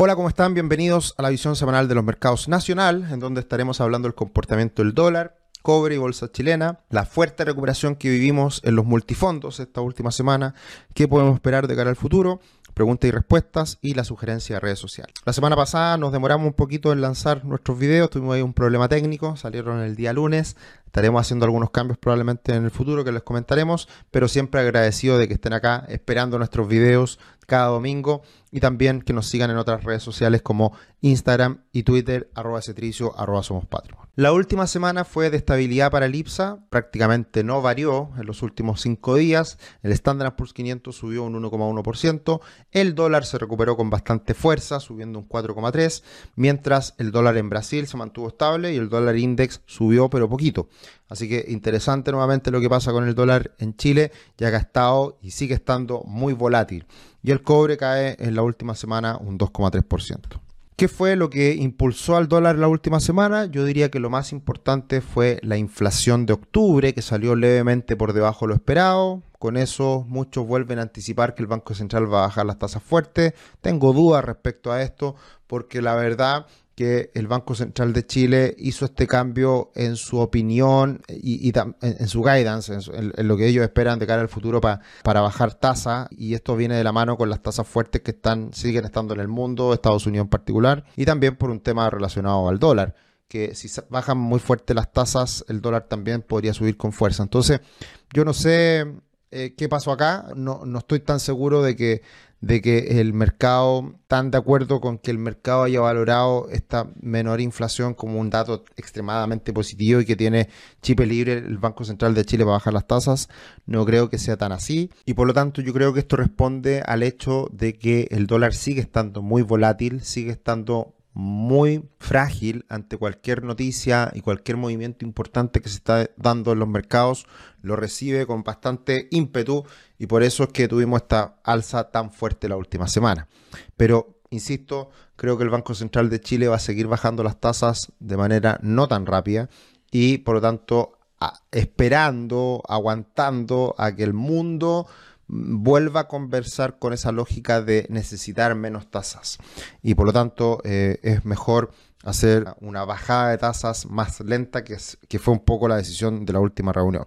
Hola, ¿cómo están? Bienvenidos a la visión semanal de los mercados nacional, en donde estaremos hablando del comportamiento del dólar, cobre y bolsa chilena, la fuerte recuperación que vivimos en los multifondos esta última semana, qué podemos esperar de cara al futuro, preguntas y respuestas y la sugerencia de redes sociales. La semana pasada nos demoramos un poquito en lanzar nuestros videos, tuvimos ahí un problema técnico, salieron el día lunes, estaremos haciendo algunos cambios probablemente en el futuro que les comentaremos, pero siempre agradecido de que estén acá esperando nuestros videos cada domingo y también que nos sigan en otras redes sociales como Instagram y Twitter, arroba cetricio, arroba somos La última semana fue de estabilidad para el IPSA, prácticamente no varió en los últimos cinco días, el Standard Poor's 500 subió un 1,1%, el dólar se recuperó con bastante fuerza, subiendo un 4,3%, mientras el dólar en Brasil se mantuvo estable y el dólar index subió pero poquito. Así que interesante nuevamente lo que pasa con el dólar en Chile, ya que ha estado y sigue estando muy volátil. Y el cobre cae en la última semana un 2,3%. ¿Qué fue lo que impulsó al dólar la última semana? Yo diría que lo más importante fue la inflación de octubre, que salió levemente por debajo de lo esperado. Con eso muchos vuelven a anticipar que el Banco Central va a bajar las tasas fuertes. Tengo dudas respecto a esto, porque la verdad que el Banco Central de Chile hizo este cambio en su opinión y, en, su guidance, en, lo que ellos esperan de cara al futuro para bajar tasa y esto viene de la mano con las tasas fuertes que están siguen estando en el mundo, Estados Unidos en particular, y también por un tema relacionado al dólar que si bajan muy fuerte las tasas, el dólar también podría subir con fuerza. Entonces, yo no sé eh, qué pasó acá, no, no estoy tan seguro de que de que el mercado, tan de acuerdo con que el mercado haya valorado esta menor inflación como un dato extremadamente positivo y que tiene chip libre el Banco Central de Chile para bajar las tasas, no creo que sea tan así. Y por lo tanto yo creo que esto responde al hecho de que el dólar sigue estando muy volátil, sigue estando muy frágil ante cualquier noticia y cualquier movimiento importante que se está dando en los mercados, lo recibe con bastante ímpetu y por eso es que tuvimos esta alza tan fuerte la última semana. Pero, insisto, creo que el Banco Central de Chile va a seguir bajando las tasas de manera no tan rápida y por lo tanto esperando, aguantando a que el mundo vuelva a conversar con esa lógica de necesitar menos tasas. Y por lo tanto eh, es mejor hacer una bajada de tasas más lenta, que, que fue un poco la decisión de la última reunión.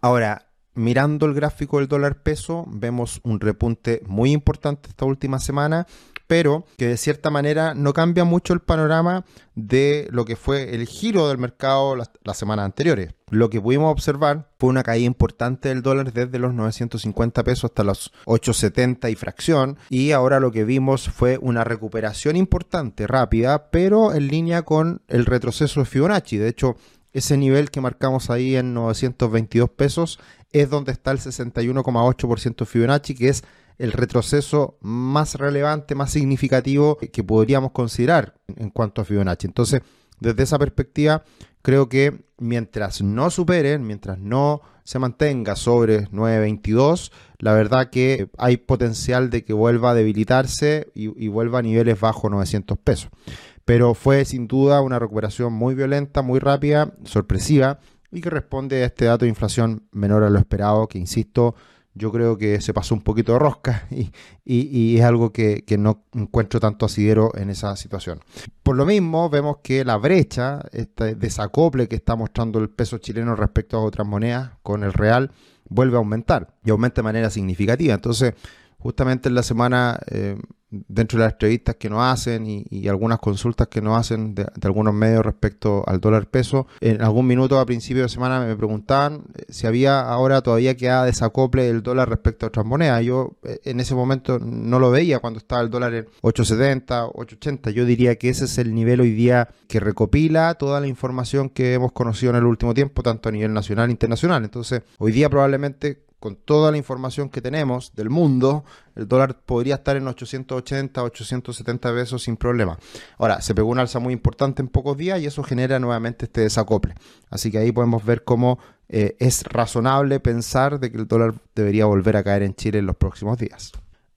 Ahora, mirando el gráfico del dólar peso, vemos un repunte muy importante esta última semana pero que de cierta manera no cambia mucho el panorama de lo que fue el giro del mercado las, semanas anteriores. Lo que pudimos observar fue una caída importante del dólar desde los 950 pesos hasta los 870 y fracción. Y ahora lo que vimos fue una recuperación importante, rápida, pero en línea con el retroceso de Fibonacci. De hecho, ese nivel que marcamos ahí en 922 pesos es donde está el 61,8% Fibonacci, que es el retroceso más relevante, más significativo que podríamos considerar en cuanto a Fibonacci. Entonces, desde esa perspectiva, creo que mientras no superen, mientras no se mantenga sobre 9.22, la verdad que hay potencial de que vuelva a debilitarse y, vuelva a niveles bajo 900 pesos. Pero fue sin duda una recuperación muy violenta, muy rápida, sorpresiva y que responde a este dato de inflación menor a lo esperado, que insisto, yo creo que se pasó un poquito de rosca y, es algo que, no encuentro tanto asidero en esa situación. Por lo mismo, vemos que la brecha, este desacople que está mostrando el peso chileno respecto a otras monedas con el real, vuelve a aumentar y aumenta de manera significativa. Entonces, justamente en la semana eh, dentro de las entrevistas que nos hacen y, algunas consultas que nos hacen de, algunos medios respecto al dólar peso, en algún minuto a principio de semana me preguntaban eh, si había ahora todavía queda desacople del dólar respecto a otras monedas. Yo eh, en ese momento no lo veía cuando estaba el dólar en 8.70, 8.80. Yo diría que ese es el nivel hoy día que recopila toda la información que hemos conocido en el último tiempo, tanto a nivel nacional e internacional. Entonces, hoy día probablemente con toda la información que tenemos del mundo, el dólar podría estar en 880, 870 pesos sin problema. Ahora, se pegó un alza muy importante en pocos días y eso genera nuevamente este desacople. Así que ahí podemos ver cómo eh, es razonable pensar de que el dólar debería volver a caer en Chile en los próximos días.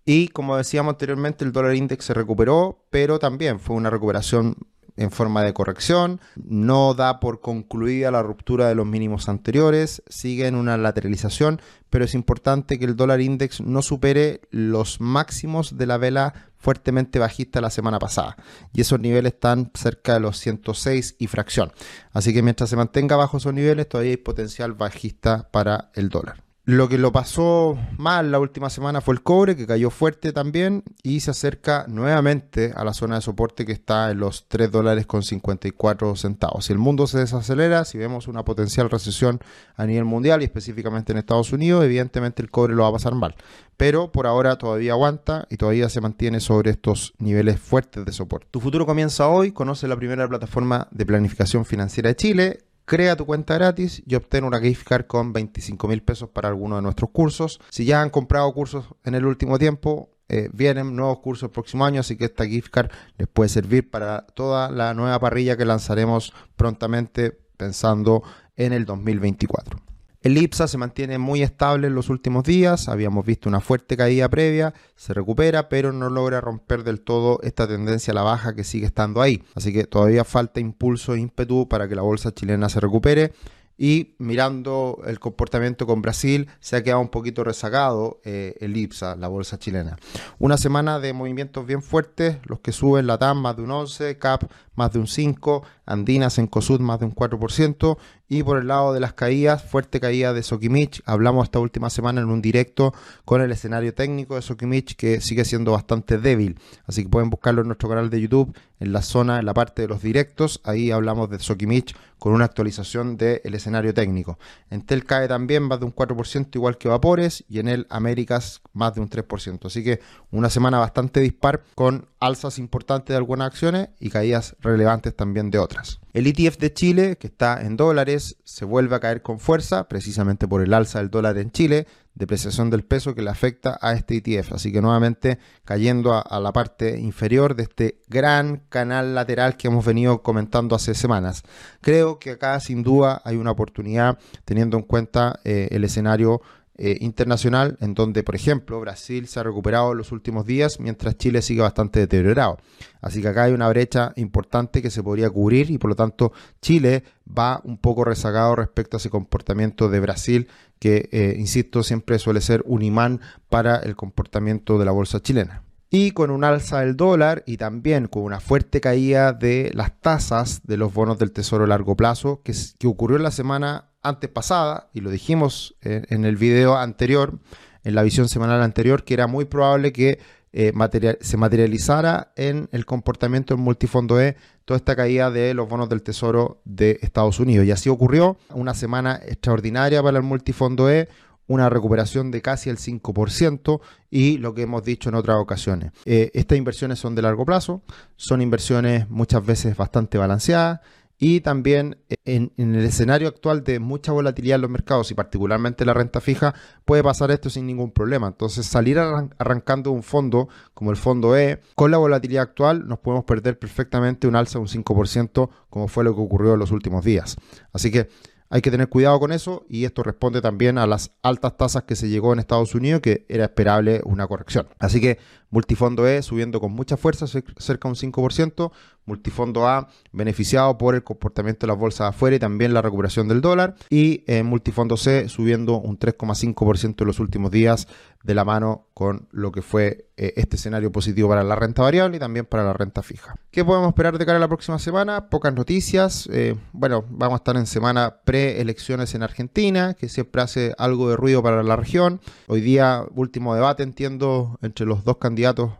Y como decíamos anteriormente, el dólar index se recuperó, pero también fue una recuperación en forma de corrección, no da por concluida la ruptura de los mínimos anteriores, sigue en una lateralización, pero es importante que el dólar index no supere los máximos de la vela fuertemente bajista la semana pasada. Y esos niveles están cerca de los 106 y fracción. Así que mientras se mantenga bajo esos niveles, todavía hay potencial bajista para el dólar. Lo que lo pasó mal la última semana fue el cobre, que cayó fuerte también y se acerca nuevamente a la zona de soporte que está en los 3 dólares con 54 centavos. Si el mundo se desacelera, si vemos una potencial recesión a nivel mundial y específicamente en Estados Unidos, evidentemente el cobre lo va a pasar mal. Pero por ahora todavía aguanta y todavía se mantiene sobre estos niveles fuertes de soporte. Tu futuro comienza hoy, conoce la primera plataforma de planificación financiera de Chile Crea tu cuenta gratis y obtén una gift card con 25 mil pesos para alguno de nuestros cursos. Si ya han comprado cursos en el último tiempo, eh, vienen nuevos cursos el próximo año, así que esta gift card les puede servir para toda la nueva parrilla que lanzaremos prontamente pensando en el 2024. El IPSA se mantiene muy estable en los últimos días, habíamos visto una fuerte caída previa, se recupera, pero no logra romper del todo esta tendencia a la baja que sigue estando ahí. Así que todavía falta impulso e ímpetu para que la bolsa chilena se recupere y mirando el comportamiento con Brasil, se ha quedado un poquito rezagado eh, el IPSA, la bolsa chilena. Una semana de movimientos bien fuertes, los que suben la TAM más de un 11, CAP más de un 5, Andinas en COSUD más de un 4%, y por el lado de las caídas, fuerte caída de Sokimich. Hablamos esta última semana en un directo con el escenario técnico de Sokimich que sigue siendo bastante débil. Así que pueden buscarlo en nuestro canal de YouTube, en la zona, en la parte de los directos. Ahí hablamos de Sokimich con una actualización del escenario técnico. En Tel cae también más de un 4%, igual que Vapores, y en el Américas más de un 3%. Así que una semana bastante dispar con alzas importantes de algunas acciones y caídas relevantes también de otras. El ETF de Chile, que está en dólares, se vuelve a caer con fuerza, precisamente por el alza del dólar en Chile, depreciación del peso que le afecta a este ETF. Así que nuevamente cayendo a, la parte inferior de este gran canal lateral que hemos venido comentando hace semanas. Creo que acá sin duda hay una oportunidad teniendo en cuenta eh, el escenario eh, internacional, en donde, por ejemplo, Brasil se ha recuperado en los últimos días, mientras Chile sigue bastante deteriorado. Así que acá hay una brecha importante que se podría cubrir y por lo tanto Chile va un poco rezagado respecto a ese comportamiento de Brasil, que, eh, insisto, siempre suele ser un imán para el comportamiento de la bolsa chilena. Y con un alza del dólar y también con una fuerte caída de las tasas de los bonos del Tesoro a largo plazo, que, que ocurrió en la semana antes pasada, y lo dijimos en, el video anterior, en la visión semanal anterior, que era muy probable que eh, se materializara en el comportamiento del multifondo E toda esta caída de los bonos del Tesoro de Estados Unidos. Y así ocurrió, una semana extraordinaria para el multifondo E, una recuperación de casi el 5% y lo que hemos dicho en otras ocasiones. Eh, estas inversiones son de largo plazo, son inversiones muchas veces bastante balanceadas y también en, el escenario actual de mucha volatilidad en los mercados y particularmente la renta fija, puede pasar esto sin ningún problema. Entonces salir arrancando un fondo como el fondo E, con la volatilidad actual nos podemos perder perfectamente un alza de un 5% como fue lo que ocurrió en los últimos días. Así que hay que tener cuidado con eso y esto responde también a las altas tasas que se llegó en Estados Unidos, que era esperable una corrección. Así que multifondo E subiendo con mucha fuerza, cerca de un 5%, multifondo A beneficiado por el comportamiento de las bolsas afuera y también la recuperación del dólar, y eh, multifondo C subiendo un 3,5% en los últimos días de la mano con lo que fue eh, este escenario positivo para la renta variable y también para la renta fija. ¿Qué podemos esperar de cara a la próxima semana? Pocas noticias. Eh, bueno, vamos a estar en semana pre-elecciones en Argentina, que siempre hace algo de ruido para la región. Hoy día, último debate, entiendo, entre los dos candidatos,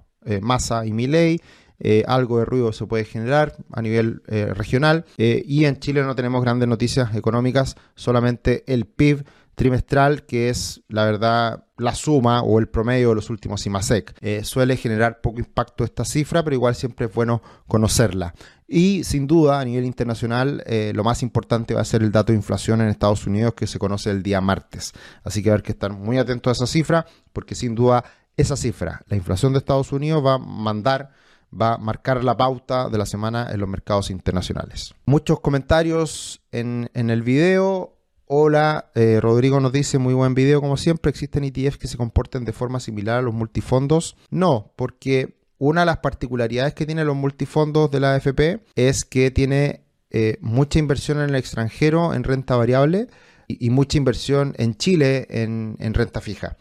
Massa y Milei. Algo de ruido se puede generar a nivel regional. y en Chile no tenemos grandes noticias económicas, solamente el PIB trimestral, que es la verdad la suma o el promedio de los últimos IMASEC. Eh, suele generar poco impacto esta cifra, pero igual siempre es bueno conocerla. Y sin duda, a nivel internacional, eh, lo más importante va a ser el dato de inflación en Estados Unidos que se conoce el día martes. Así que hay que estar muy atentos a esa cifra, porque sin duda esa cifra, la inflación de Estados Unidos va a mandar va a marcar la pauta de la semana en los mercados internacionales. Muchos comentarios en, el video. Hola, eh, Rodrigo nos dice, muy buen video como siempre, ¿existen ETFs que se comporten de forma similar a los multifondos? No, porque una de las particularidades que tienen los multifondos de la AFP es que tiene eh, mucha inversión en el extranjero en renta variable y, mucha inversión en Chile en, renta fija.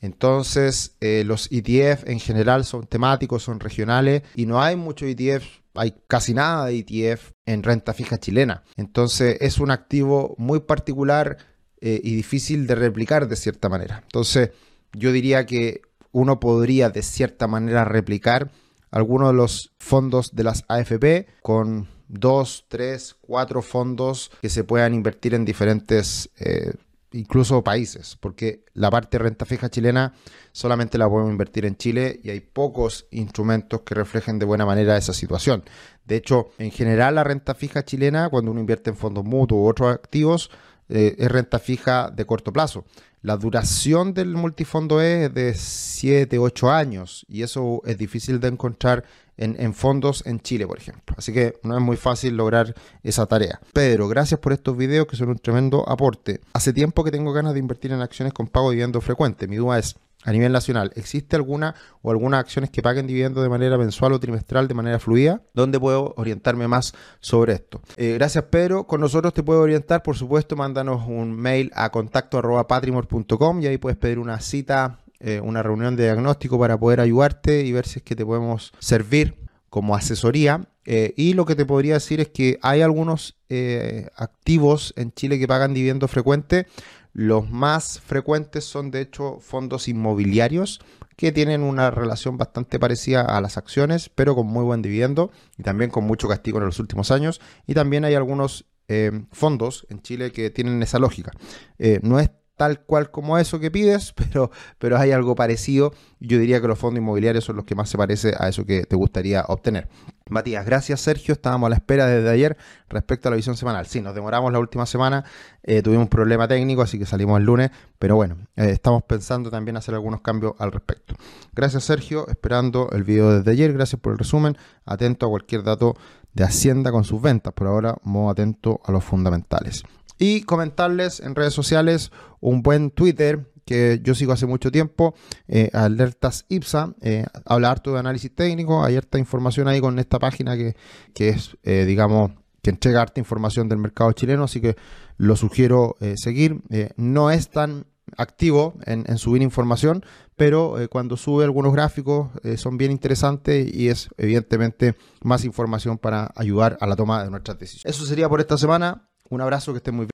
Entonces, eh, los ETF en general son temáticos, son regionales y no hay muchos ETF, hay casi nada de ETF en renta fija chilena. Entonces, es un activo muy particular eh, y difícil de replicar de cierta manera. Entonces, yo diría que uno podría de cierta manera replicar algunos de los fondos de las AFP con dos, tres, cuatro fondos que se puedan invertir en diferentes, eh, incluso países, porque la parte de renta fija chilena solamente la podemos invertir en Chile y hay pocos instrumentos que reflejen de buena manera esa situación. De hecho, en general la renta fija chilena, cuando uno invierte en fondos mutuos u otros activos, eh, es renta fija de corto plazo. La duración del multifondo es de 7, 8 años y eso es difícil de encontrar en, fondos en Chile, por ejemplo. Así que no es muy fácil lograr esa tarea. Pedro, gracias por estos videos que son un tremendo aporte. Hace tiempo que tengo ganas de invertir en acciones con pago de dividendo frecuente. Mi duda es, a nivel nacional, ¿existe alguna o algunas acciones que paguen dividendos de manera mensual o trimestral de manera fluida? ¿Dónde puedo orientarme más sobre esto? Eh, gracias, Pedro. Con nosotros te puedo orientar, por supuesto, mándanos un mail a contacto arroba y ahí puedes pedir una cita eh, una reunión de diagnóstico para poder ayudarte y ver si es que te podemos servir como asesoría. Eh, y lo que te podría decir es que hay algunos eh, activos en Chile que pagan dividendo frecuente. Los más frecuentes son de hecho fondos inmobiliarios que tienen una relación bastante parecida a las acciones, pero con muy buen dividendo y también con mucho castigo en los últimos años. Y también hay algunos fondos en Chile que tienen esa lógica. no es tal cual como eso que pides, pero, pero hay algo parecido. Yo diría que los fondos inmobiliarios son los que más se parece a eso que te gustaría obtener. Matías, gracias Sergio. Estábamos a la espera desde ayer respecto a la visión semanal. Sí, nos demoramos la última semana, eh, tuvimos un problema técnico, así que salimos el lunes, pero bueno, eh, estamos pensando también hacer algunos cambios al respecto. Gracias Sergio, esperando el video desde ayer, gracias por el resumen, atento a cualquier dato de Hacienda con sus ventas, por ahora muy atento a los fundamentales. Y comentarles en redes sociales un buen Twitter que yo sigo hace mucho tiempo, eh, Alertas IPSA, eh, habla harto de análisis técnico, hay harta información ahí con esta página que, es, eh, digamos, que entrega harta información del mercado chileno, así que lo sugiero seguir. no es tan activo en, en subir información, pero cuando sube algunos gráficos son bien interesantes y es evidentemente más información para ayudar a la toma de nuestras decisiones. Eso sería por esta semana. Un abrazo, que estén muy bien.